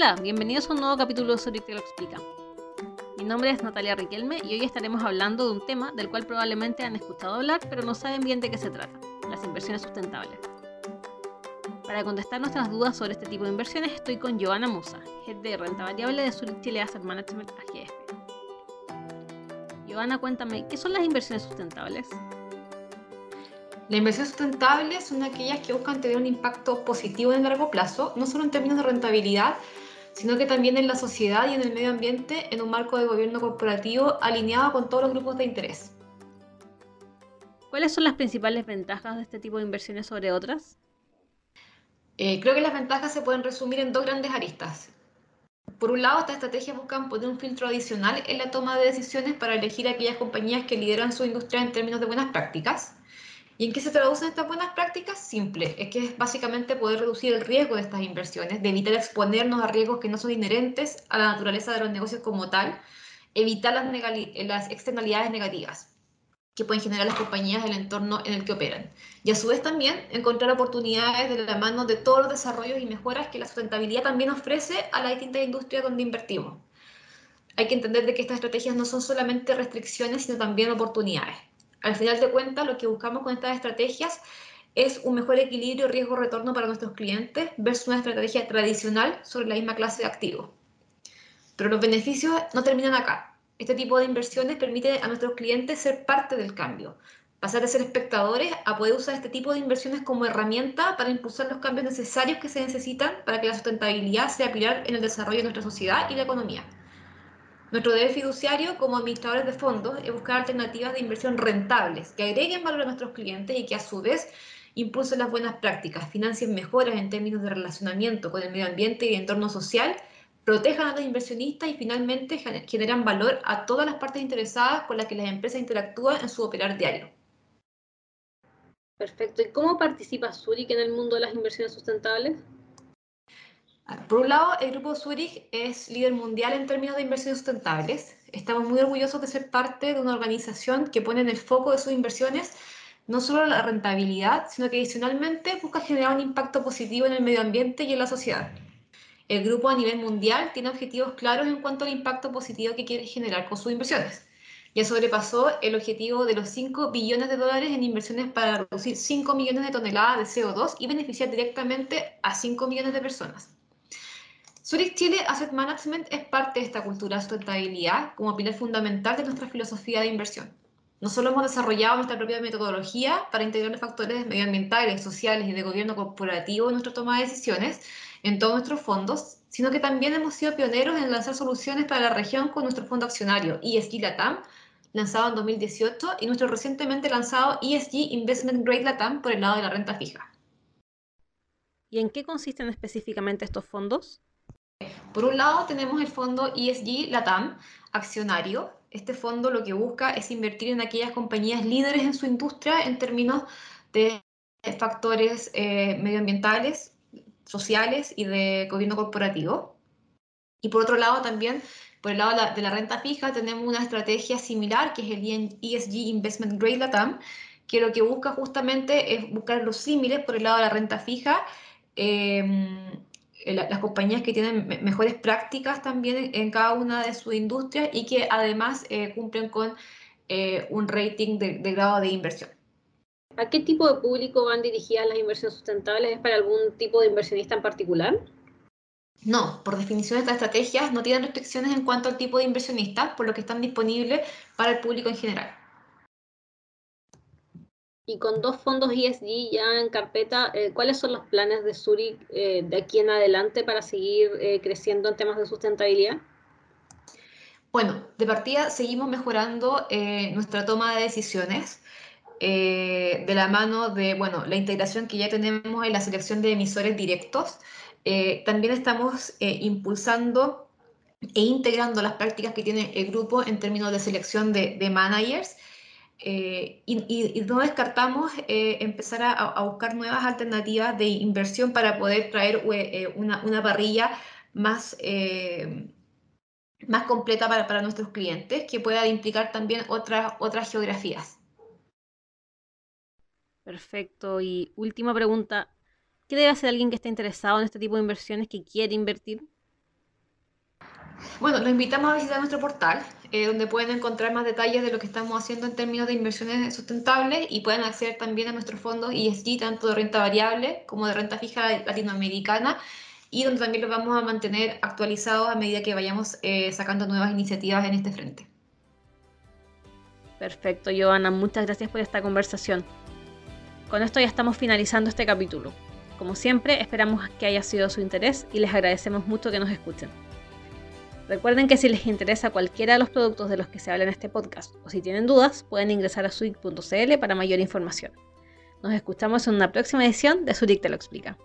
Hola, bienvenidos a un nuevo capítulo de lo explica. Mi nombre es Natalia Riquelme y hoy estaremos hablando de un tema del cual probablemente han escuchado hablar, pero no saben bien de qué se trata, las inversiones sustentables. Para contestar nuestras dudas sobre este tipo de inversiones estoy con Joana Musa, Head de Renta Variable de Zurich Chile Asset Management AGF. Joana, cuéntame, ¿qué son las inversiones sustentables? La inversión sustentable son aquellas que buscan tener un impacto positivo en largo plazo, no solo en términos de rentabilidad, sino que también en la sociedad y en el medio ambiente en un marco de gobierno corporativo alineado con todos los grupos de interés. ¿Cuáles son las principales ventajas de este tipo de inversiones sobre otras? Eh, creo que las ventajas se pueden resumir en dos grandes aristas. Por un lado, estas estrategias buscan poner un filtro adicional en la toma de decisiones para elegir aquellas compañías que lideran su industria en términos de buenas prácticas. ¿Y en qué se traducen estas buenas prácticas? Simple, es que es básicamente poder reducir el riesgo de estas inversiones, de evitar exponernos a riesgos que no son inherentes a la naturaleza de los negocios como tal, evitar las, externalidades negativas que pueden generar las compañías del entorno en el que operan. Y a su vez también encontrar oportunidades de la mano de todos los desarrollos y mejoras que la sustentabilidad también ofrece a las distintas industrias donde invertimos. Hay que entender de que estas estrategias no son solamente restricciones, sino también oportunidades. Al final de cuentas, lo que buscamos con estas estrategias es un mejor equilibrio riesgo-retorno para nuestros clientes versus una estrategia tradicional sobre la misma clase de activos. Pero los beneficios no terminan acá. Este tipo de inversiones permite a nuestros clientes ser parte del cambio, pasar de ser espectadores a poder usar este tipo de inversiones como herramienta para impulsar los cambios necesarios que se necesitan para que la sustentabilidad sea pilar en el desarrollo de nuestra sociedad y la economía. Nuestro deber fiduciario como administradores de fondos es buscar alternativas de inversión rentables que agreguen valor a nuestros clientes y que a su vez impulsen las buenas prácticas, financien mejoras en términos de relacionamiento con el medio ambiente y el entorno social, protejan a los inversionistas y finalmente generan valor a todas las partes interesadas con las que las empresas interactúan en su operar diario. Perfecto. ¿Y cómo participa Zurich en el mundo de las inversiones sustentables? Por un lado, el Grupo Zurich es líder mundial en términos de inversiones sustentables. Estamos muy orgullosos de ser parte de una organización que pone en el foco de sus inversiones no solo la rentabilidad, sino que adicionalmente busca generar un impacto positivo en el medio ambiente y en la sociedad. El grupo a nivel mundial tiene objetivos claros en cuanto al impacto positivo que quiere generar con sus inversiones. Ya sobrepasó el objetivo de los 5 billones de dólares en inversiones para reducir 5 millones de toneladas de CO2 y beneficiar directamente a 5 millones de personas. Zurich Chile Asset Management es parte de esta cultura de sustentabilidad como pilar fundamental de nuestra filosofía de inversión. No solo hemos desarrollado nuestra propia metodología para integrar los factores medioambientales, sociales y de gobierno corporativo en nuestra toma de decisiones en todos nuestros fondos, sino que también hemos sido pioneros en lanzar soluciones para la región con nuestro fondo accionario ESG Latam, lanzado en 2018, y nuestro recientemente lanzado ESG Investment Grade Latam por el lado de la renta fija. ¿Y en qué consisten específicamente estos fondos? Por un lado tenemos el fondo ESG Latam, accionario. Este fondo lo que busca es invertir en aquellas compañías líderes en su industria en términos de factores eh, medioambientales, sociales y de gobierno corporativo. Y por otro lado también, por el lado de la, renta fija, tenemos una estrategia similar que es el ESG Investment Grade Latam, que lo que busca justamente es buscar los símiles por el lado de la renta fija. Eh, las compañías que tienen mejores prácticas también en, cada una de sus industrias y que además eh, cumplen con eh, un rating de, grado de inversión. ¿A qué tipo de público van dirigidas las inversiones sustentables? ¿Es para algún tipo de inversionista en particular? No, por definición estas estrategias no tienen restricciones en cuanto al tipo de inversionista, por lo que están disponibles para el público en general. Y con dos fondos ESG ya en carpeta, eh, ¿cuáles son los planes de Zurich eh, de aquí en adelante para seguir eh, creciendo en temas de sustentabilidad? Bueno, de partida seguimos mejorando nuestra toma de decisiones de la mano de bueno, la integración que ya tenemos en la selección de emisores directos. también estamos impulsando e integrando las prácticas que tiene el grupo en términos de selección de, de managers eh, y, no descartamos eh, empezar a, buscar nuevas alternativas de inversión para poder traer eh, una, una, parrilla más, más completa para, para, nuestros clientes, que pueda implicar también otras, otras geografías. Perfecto. Y última pregunta, ¿qué debe hacer alguien que esté interesado en este tipo de inversiones, que quiere invertir? Bueno, los invitamos a visitar nuestro portal, eh, donde pueden encontrar más detalles de lo que estamos haciendo en términos de inversiones sustentables y pueden acceder también a nuestros fondos ESG, tanto de renta variable como de renta fija latinoamericana, y donde también los vamos a mantener actualizados a medida que vayamos eh, sacando nuevas iniciativas en este frente. Perfecto, Joana, muchas gracias por esta conversación. Con esto ya estamos finalizando este capítulo. Como siempre, esperamos que haya sido su interés y les agradecemos mucho que nos escuchen. Recuerden que si les interesa cualquiera de los productos de los que se habla en este podcast o si tienen dudas, pueden ingresar a suic.cl para mayor información. Nos escuchamos en una próxima edición de Zurich te lo explica.